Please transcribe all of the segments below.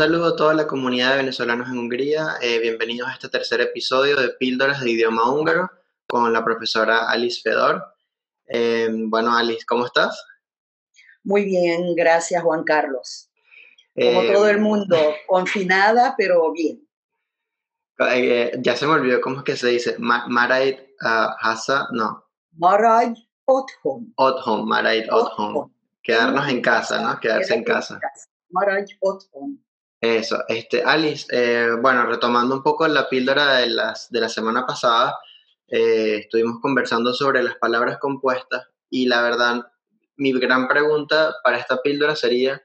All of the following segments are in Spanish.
saludo a toda la comunidad de venezolanos en Hungría. Eh, bienvenidos a este tercer episodio de Píldoras de Idioma Húngaro con la profesora Alice Fedor. Eh, bueno, Alice, ¿cómo estás? Muy bien, gracias Juan Carlos. Como todo el mundo, confinada, pero bien. ya se me olvidó cómo es que se dice. Marait uh, Hasa, no. Marait Othom. Othom, Marait Othom. Quedarnos en casa, ¿no? Quedarse en casa. Eso, este, Alice, eh, bueno, retomando un poco la píldora de, las, de la semana pasada, eh, estuvimos conversando sobre las palabras compuestas y la verdad, mi gran pregunta para esta píldora sería,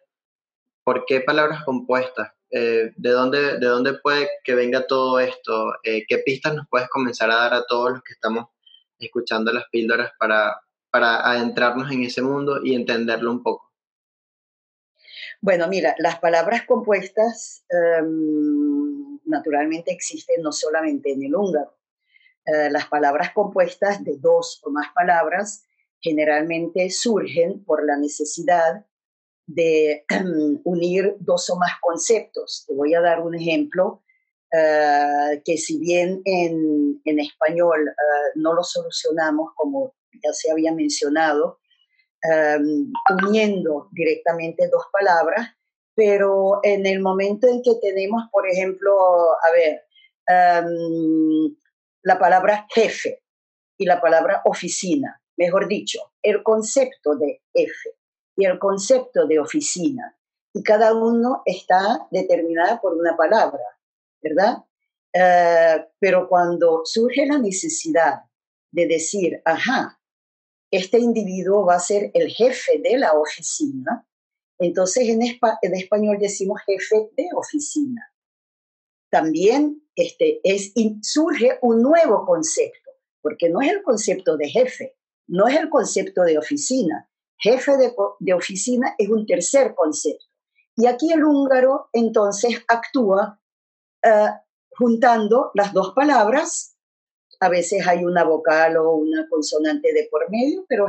¿por qué palabras compuestas? Eh, ¿de, dónde, ¿De dónde puede que venga todo esto? ¿Qué pistas nos puedes comenzar a dar a todos los que estamos escuchando las píldoras para, para adentrarnos en ese mundo y entenderlo un poco? Bueno, mira, las palabras compuestas em, naturalmente existen no solamente en el húngaro. Eh, las palabras compuestas de dos o más palabras generalmente surgen por la necesidad de em, unir dos o más conceptos. Te voy a dar un ejemplo eh, que si bien en, en español eh, no lo solucionamos como ya se había mencionado, Em, uniendo directamente dos palabras, pero en el momento en que tenemos, por ejemplo, a ver, em, la palabra jefe y la palabra oficina, mejor dicho, el concepto de jefe y el concepto de oficina, y cada uno está determinado por una palabra, ¿verdad? Eh, pero cuando surge la necesidad de decir, ajá, este individuo va a ser el jefe de la oficina. Entonces en, español decimos jefe de oficina. También este, es, surge un nuevo concepto, porque no es el concepto de jefe, no es el concepto de oficina. Jefe de, oficina es un tercer concepto. Y aquí el húngaro entonces actúa eh, juntando las dos palabras a veces hay una vocal o una consonante de por medio, pero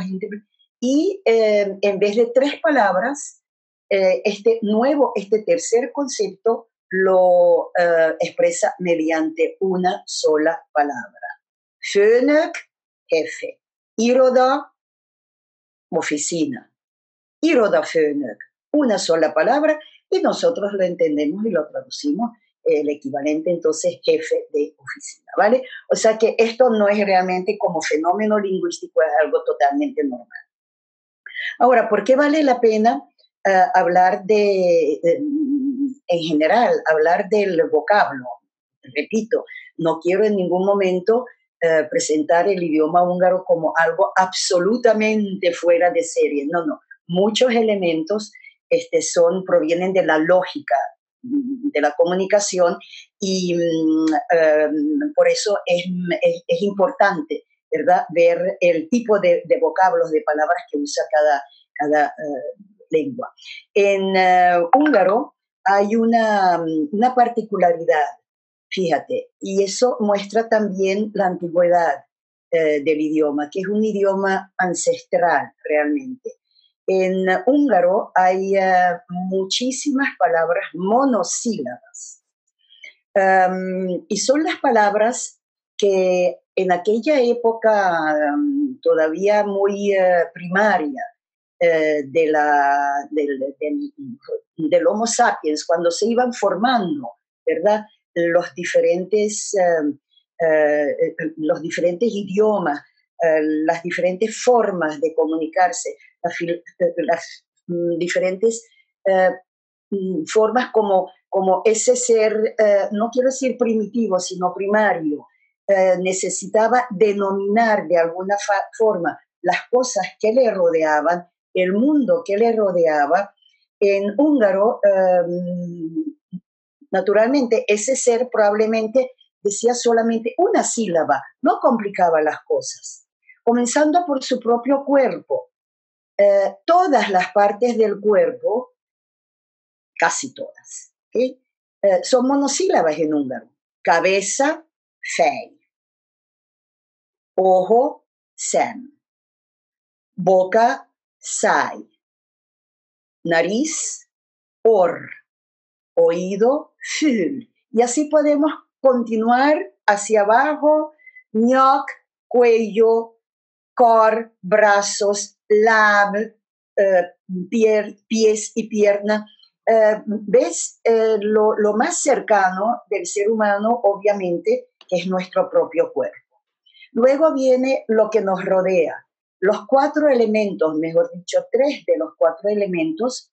y eh, en vez de tres palabras, eh, este nuevo, este tercer concepto lo eh, expresa mediante una sola palabra. Fönök, jefe. Iroda, oficina. Iroda fönök, una sola palabra, y nosotros lo entendemos y lo traducimos el equivalente entonces jefe de oficina, ¿vale? O sea que esto no es realmente como fenómeno lingüístico, es algo totalmente normal. Ahora, ¿por qué vale la pena eh, hablar de, en general, hablar del vocablo? Repito, no quiero en ningún momento eh, presentar el idioma húngaro como algo absolutamente fuera de serie, no, no. Muchos elementos este, son, provienen de la lógica de la comunicación y mm, em, por eso es, es, importante, ¿verdad?, ver el tipo de, vocablos, de palabras que usa cada, cada eh, lengua. En eh, húngaro hay una, una particularidad, fíjate, y eso muestra también la antigüedad eh, del idioma, que es un idioma ancestral realmente. En húngaro hay eh, muchísimas palabras monosílabas em, y son las palabras que en aquella época em, todavía muy eh, primaria eh, de la, del, Homo sapiens, cuando se iban formando, ¿verdad? Los diferentes, em, los diferentes idiomas, las diferentes formas de comunicarse, las, mm, diferentes eh, mm, formas como, como ese ser, eh, no quiero decir primitivo, sino primario, eh, necesitaba denominar de alguna forma las cosas que le rodeaban, el mundo que le rodeaba. En húngaro, em, naturalmente, ese ser probablemente decía solamente una sílaba, no complicaba las cosas, comenzando por su propio cuerpo. Eh, todas las partes del cuerpo, casi todas, eh, son monosílabas en húngaro. Cabeza, fej. Ojo, sem. Boca, sai. Nariz, or. oído, fühl. Y así podemos continuar hacia abajo, ñoc, cuello, cor, brazos, lab, eh, pies y pierna. Eh, ¿Ves? Eh, lo, lo, más cercano del ser humano, obviamente, es nuestro propio cuerpo. Luego viene lo que nos rodea. Los cuatro elementos, mejor dicho, tres de los cuatro elementos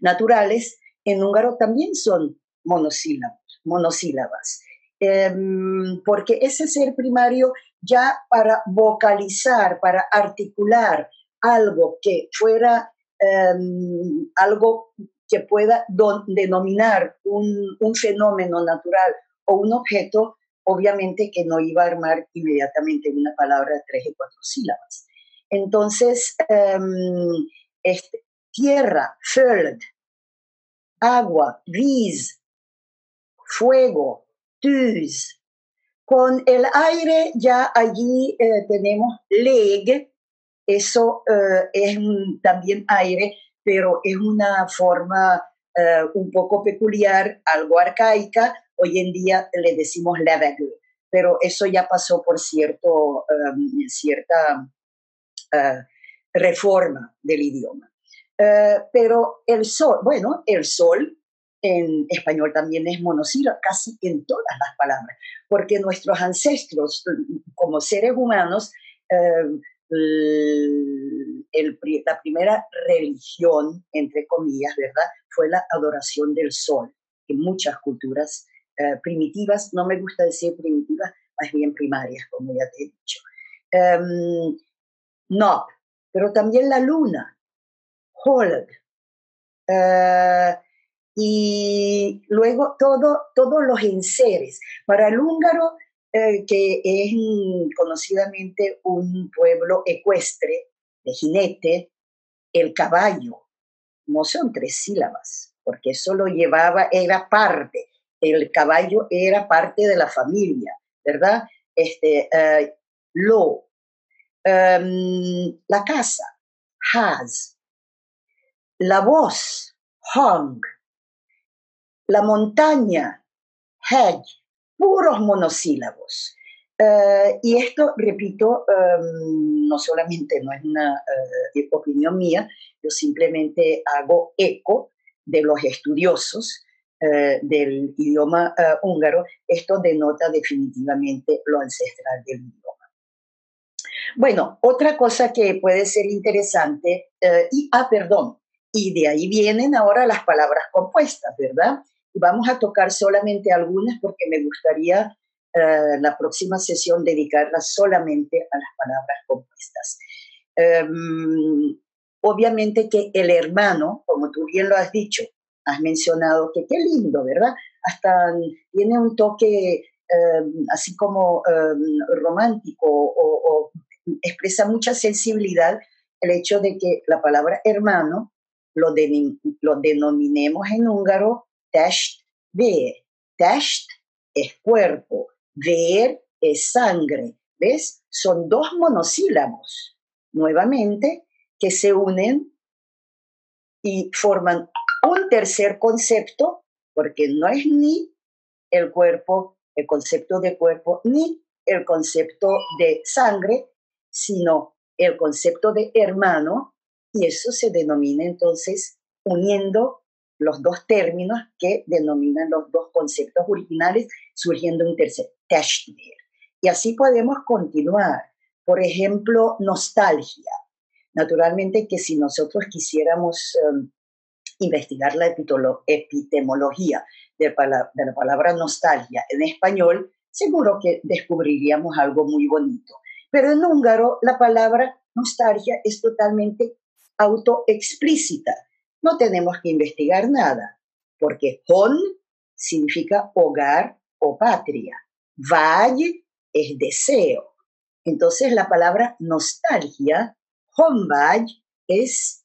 naturales en húngaro también son monosílabos, monosílabas. Em, porque ese ser primario ya para vocalizar, para articular algo que fuera em, algo que pueda denominar un, fenómeno natural o un objeto, obviamente que no iba a armar inmediatamente una palabra de tres y cuatro sílabas. Entonces, em, este, tierra, föld, agua, vis, fuego, Con el aire ya allí eh, tenemos leg, eso eh, es también aire, pero es una forma eh, un poco peculiar, algo arcaica. Hoy en día le decimos laveg, pero eso ya pasó por cierto, em, cierta reforma del idioma. pero el sol, bueno, el sol en español también es monosílabo, casi en todas las palabras, porque nuestros ancestros, como seres humanos, eh, la primera religión, entre comillas, ¿verdad?, fue la adoración del sol. En muchas culturas eh, primitivas, no me gusta decir primitivas, más bien primarias, como ya te he dicho. Em, no, pero también la luna, Holg. Eh, y luego todo, todos los enseres. Para el húngaro, eh, que es conocidamente un pueblo ecuestre, de jinete, el caballo, no son tres sílabas, porque eso lo llevaba, era parte, el caballo era parte de la familia, ¿verdad? Este, eh, lo, em, la casa, has, la voz, hung, la montaña, hedge, puros monosílabos. Eh, y esto, repito, em, no solamente no es una eh, opinión mía, yo simplemente hago eco de los estudiosos eh, del idioma húngaro. Esto denota definitivamente lo ancestral del idioma. Bueno, otra cosa que puede ser interesante, y, ah, perdón, y de ahí vienen ahora las palabras compuestas, ¿verdad? Vamos a tocar solamente algunas porque me gustaría eh, la próxima sesión dedicarla solamente a las palabras compuestas. Em, obviamente que el hermano, como tú bien lo has dicho, has mencionado que qué lindo, ¿verdad? Hasta tiene un toque em, así como em, romántico o, expresa mucha sensibilidad el hecho de que la palabra hermano lo, lo denominemos en húngaro test, ver. Test es cuerpo, ver es sangre. ¿Ves? Son dos monosílabos, nuevamente, que se unen y forman un tercer concepto, porque no es ni el cuerpo, el concepto de cuerpo, ni el concepto de sangre, sino el concepto de hermano, y eso se denomina entonces uniendo los dos términos que denominan los dos conceptos originales, surgiendo un tercer, Tashtir. Y así podemos continuar. Por ejemplo, nostalgia. Naturalmente que si nosotros quisiéramos em, investigar la epistemología de, de la palabra nostalgia en español, seguro que descubriríamos algo muy bonito. Pero en húngaro la palabra nostalgia es totalmente autoexplícita no tenemos que investigar nada, porque hon significa hogar o patria. Vágy es deseo. Entonces la palabra nostalgia, honvágy, es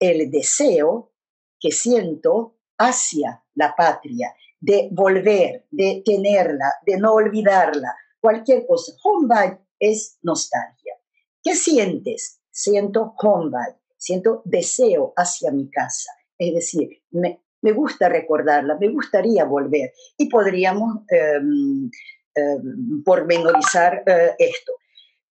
el deseo que siento hacia la patria, de volver, de tenerla, de no olvidarla, cualquier cosa. Honvágy es nostalgia. ¿Qué sientes? Siento honvágy siento deseo hacia mi casa. Es decir, me, me gusta recordarla, me gustaría volver y podríamos em, em, pormenorizar eh, esto.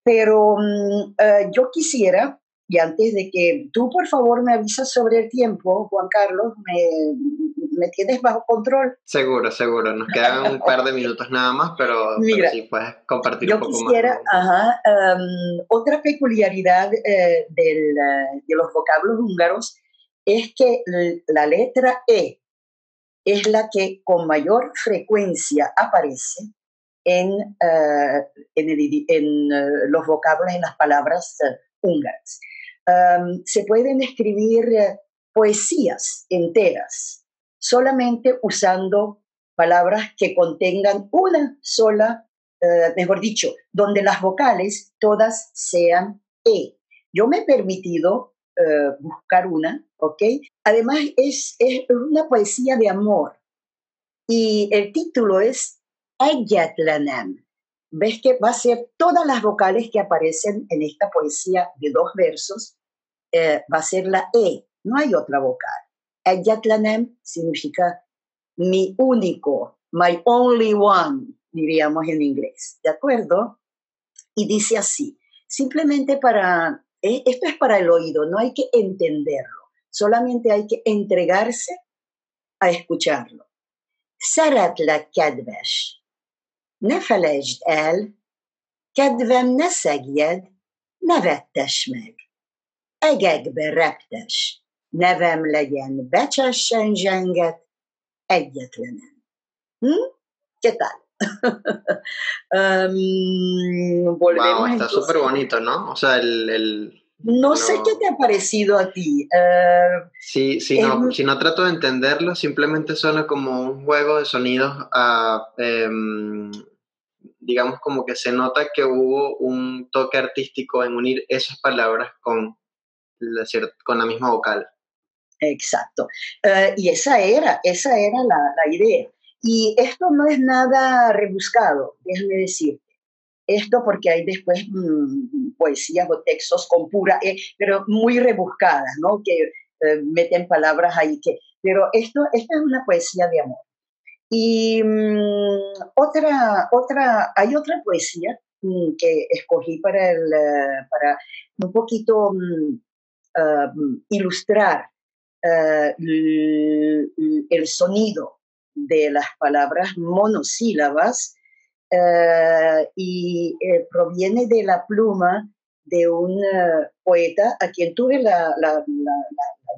Pero mm, eh, yo quisiera, y antes de que tú por favor me avisas sobre el tiempo, Juan Carlos, me, me tienes bajo control. Seguro, seguro. Nos quedan un par de minutos nada más, pero, Mira, sí puedes compartir un poco quisiera, Ajá, em, otra peculiaridad eh, del, de los vocablos húngaros es que la letra E es la que con mayor frecuencia aparece en, eh, en, eh, los vocablos, en las palabras eh, húngaras. Se pueden escribir poesías enteras solamente usando palabras que contengan una sola, mejor dicho, donde las vocales todas sean E. Yo me he permitido eh, buscar una, ¿ok? Además es, es una poesía de amor y el título es Ayatlanam. Ves que va a ser todas las vocales que aparecen en esta poesía de dos versos, eh, va a ser la E, no hay otra vocal. Ayatlanam significa mi único, my only one, diríamos en inglés, ¿de acuerdo? Y dice así, simplemente para ¿eh? Esto es para el oído, no hay que entenderlo, solamente hay que entregarse a escucharlo. Szeretlek, kedves, ne felejtsd el, kedvem ne szegjed, ne vettes meg. Egekbe reptes, nevem legyen becsessen zsenget, egyetlenem. Hm? ¿Qué tal? um, wow, está súper bonito, ¿no? O sea, el... el no sé qué te ha parecido a ti. Uh, sí, sí, no, si no trato de entenderlo, simplemente suena como un juego de sonidos. Uh, digamos como que se nota que hubo un toque artístico en unir esas palabras con la, misma vocal. Exacto. Uh, y esa era, esa era la, idea. Y esto no es nada rebuscado, déjame decirte. Esto porque hay después mm, poesías o textos con pura, eh, pero muy rebuscadas, ¿no? Que eh, meten palabras ahí. Que, pero esto, esta es una poesía de amor. Y mm, otra, otra, hay otra poesía mm, que escogí para, eh, para un poquito ah, ilustrar el sonido de las palabras monosílabas eh, y eh, proviene de la pluma de un eh, poeta a quien tuve la, la,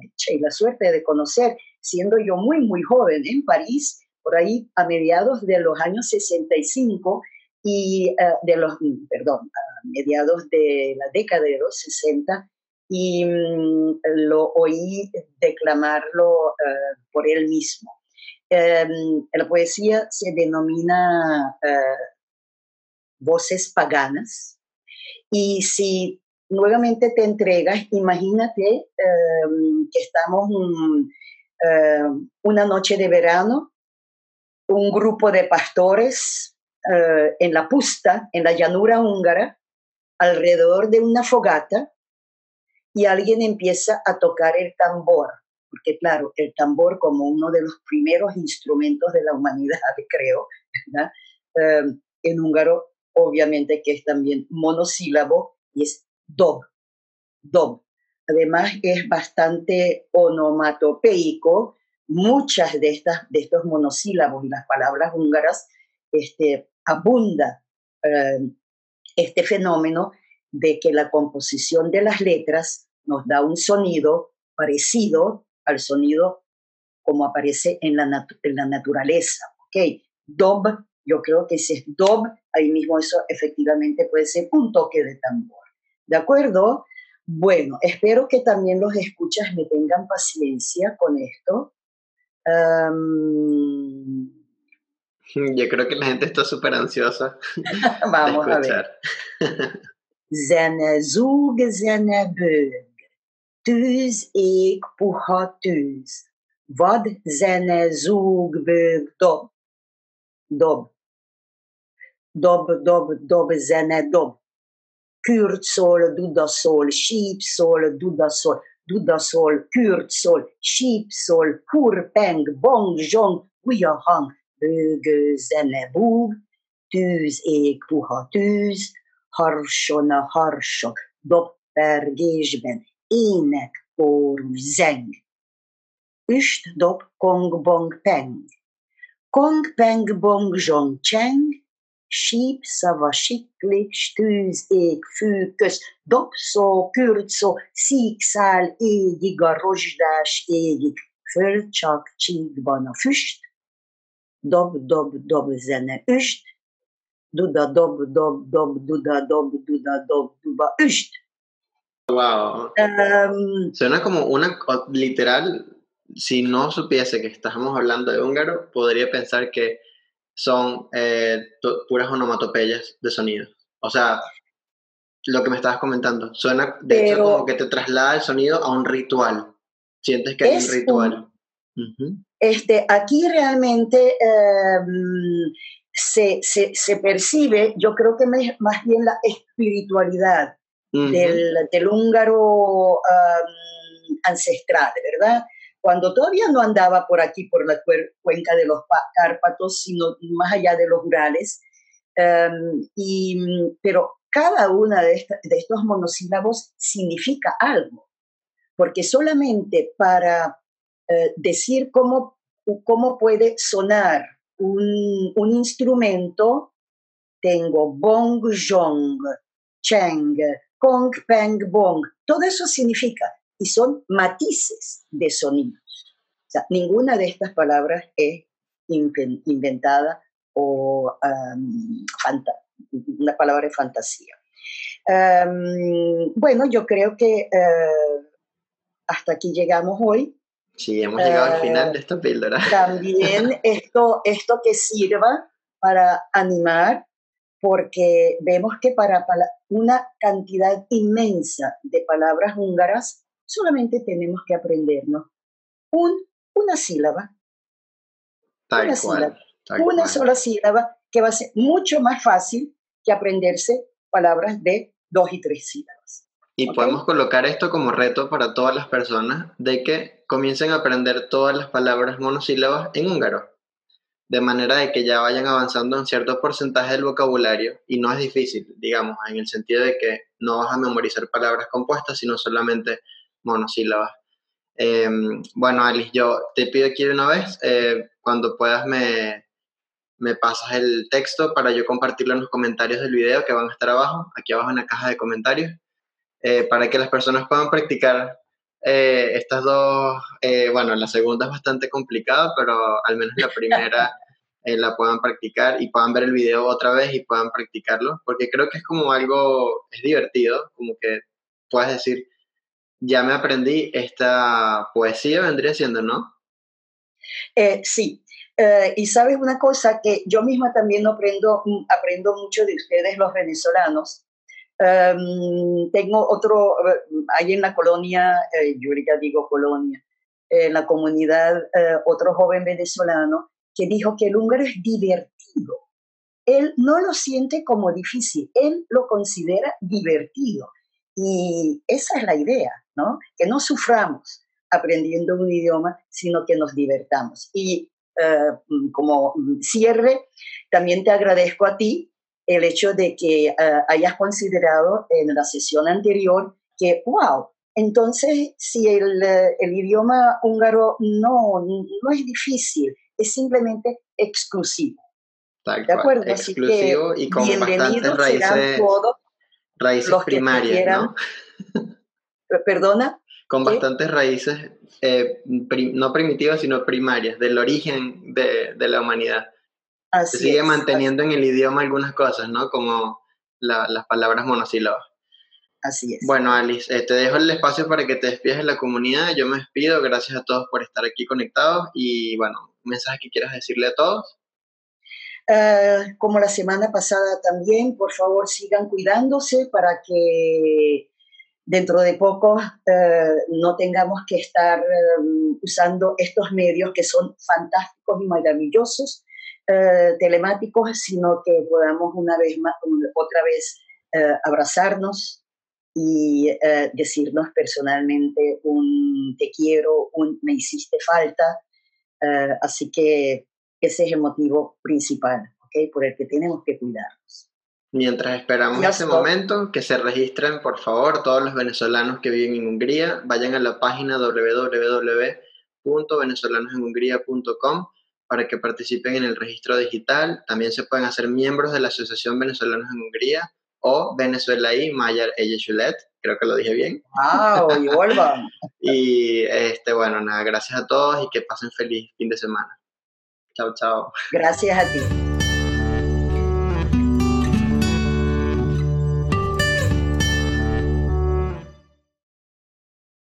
dicha y la suerte de conocer siendo yo muy, muy joven en París, por ahí a mediados de los años 65 y de los, perdón, a mediados de la década de los 60 y mm, lo oí declamarlo por él mismo. Em, la poesía se denomina eh, voces paganas y si nuevamente te entregas, imagínate em, que estamos em, una noche de verano, un grupo de pastores eh, en la pusta, en la llanura húngara, alrededor de una fogata, y alguien empieza a tocar el tambor porque claro, el tambor como uno de los primeros instrumentos de la humanidad, creo, em, en húngaro obviamente que es también monosílabo y es dob, dob. Además es bastante onomatopeico, muchas de, estas, de estos monosílabos y las palabras húngaras este, abunda em, este fenómeno de que la composición de las letras nos da un sonido parecido al sonido como aparece en la, en la naturaleza. ¿ok? Dob, yo creo que si es dob, ahí mismo eso efectivamente puede ser un toque de tambor. ¿De acuerdo? Bueno, espero que también los escuchas me tengan paciencia con esto. Yo creo que la gente está súper ansiosa. Vamos a ver. Zene zug, zene tűz, ég, puha tűz. Vad, zene, zúg, bőg, dob. Dob. Dob, dob, dob, zene, dob. Kürt szól, duda szól, síp szól, duda szól. Dudasol, kürtsol, sípszol, hurpeng, bongjong, ujahang, bőgő, zene, búg, tűz, ég, puha, tűz, harsona, harsok, dobpergésben, ének, kórú, zeng. Üst, dob, kong, bong, peng. Kong, peng, bong, zsong, cseng, síp, szava, siklik, stűz, ég, fű, köz, dobszó, kürcó, szíkszál, égig a rozsdás égig, föl csak csíkban a füst, dob, dob, dob, zene, üst, duda, dob, dob, dob, duda, dob, duda, dob, duba, üst. Wow. Um, Suena como una, literal, si no supiese que estamos hablando de húngaro, podría pensar que son eh, puras onomatopeyas de sonido. O sea, lo que me estabas comentando, suena de hecho como que te traslada el sonido a un ritual. Sientes que hay un ritual. este, aquí realmente em, se, se, se, percibe, yo creo que más bien la espiritualidad del, del, húngaro ancestral, ¿verdad? Cuando todavía no andaba por aquí, por la cuenca de los Cárpatos, sino más allá de los Urales. Em, y, pero cada una de, estos monosílabos significa algo, porque solamente para eh, decir cómo, cómo puede sonar un, un instrumento, tengo bong, jong, cheng, kong, peng, bong, todo eso significa y son matices de sonidos. O sea, ninguna de estas palabras es inventada o una palabra de fantasía. bueno, yo creo que eh, hasta aquí llegamos hoy. Sí, hemos llegado al final de esta píldora. También esto, esto que sirva para animar, porque vemos que para una cantidad inmensa de palabras húngaras solamente tenemos que aprendernos un, una sílaba. una sílaba. una sola sílaba que va a ser mucho más fácil que aprenderse palabras de dos y tres sílabas. Y podemos colocar esto como reto para todas las personas de que comiencen a aprender todas las palabras monosílabas en húngaro, de manera de que ya vayan avanzando en cierto porcentaje del vocabulario y no es difícil, digamos, en el sentido de que no vas a memorizar palabras compuestas, sino solamente monosílabas. Em, bueno, Alice, yo te pido aquí una vez, eh, cuando puedas me, me pasas el texto para yo compartirlo en los comentarios del video que van a estar abajo, aquí abajo en la caja de comentarios, eh, para que las personas puedan practicar eh, estas dos, bueno, la segunda es bastante complicada, pero al menos la primera la puedan practicar y puedan ver el video otra vez y puedan practicarlo, porque creo que es como algo, es divertido, como que puedes decir, ya me aprendí esta poesía, vendría siendo, ¿no? Eh, sí. Eh, y sabes una cosa que yo misma también aprendo, mm, aprendo mucho de ustedes los venezolanos. Em, tengo otro, eh, ahí en la colonia, yo ya digo colonia, en la comunidad, otro joven venezolano que dijo que el húngaro es divertido. Él no lo siente como difícil, él lo considera divertido. Y esa es la idea, ¿no? Que no suframos aprendiendo un idioma, sino que nos divertamos. Y eh, como cierre, también te agradezco a ti el hecho de que eh, hayas considerado en la sesión anterior que, wow, entonces si el, el idioma húngaro no, no es difícil, es simplemente exclusivo. ¿De acuerdo? Exclusivo y con bastantes raíces raíces primarias, ¿no? ¿Perdona? Con bastantes raíces, eh, no primitivas, sino primarias, del origen de, de la humanidad. Se sigue manteniendo en el idioma algunas cosas, ¿no? Como las palabras monosílabas. Así es. Bueno, Alice, eh, te dejo el espacio para que te despides de la comunidad. Yo me despido. Gracias a todos por estar aquí conectados. Y bueno, mensaje que quieras decirle a todos. Eh, como la semana pasada también, por favor sigan cuidándose para que dentro de poco eh, no tengamos que estar eh, usando estos medios que son fantásticos y maravillosos, telemáticos, sino que podamos una vez más, otra vez abrazarnos y eh, decirnos personalmente un te quiero, un me hiciste falta. Eh, así que ese es el motivo principal, ¿okay? por el que tenemos que cuidarnos. Mientras esperamos ese momento, que se registren, por favor, todos los venezolanos que viven en Hungría, vayan a la página www.venezolanosenhungría.com para que participen en el registro digital. También se pueden hacer miembros de la Asociación Venezolanos en Hungría o Venezuela y Mayer Eyechulet, creo que lo dije bien. ¡Wow! Y vuelvan. y este, bueno, nada, gracias a todos y que pasen feliz fin de semana. Chao, chao. Gracias a ti.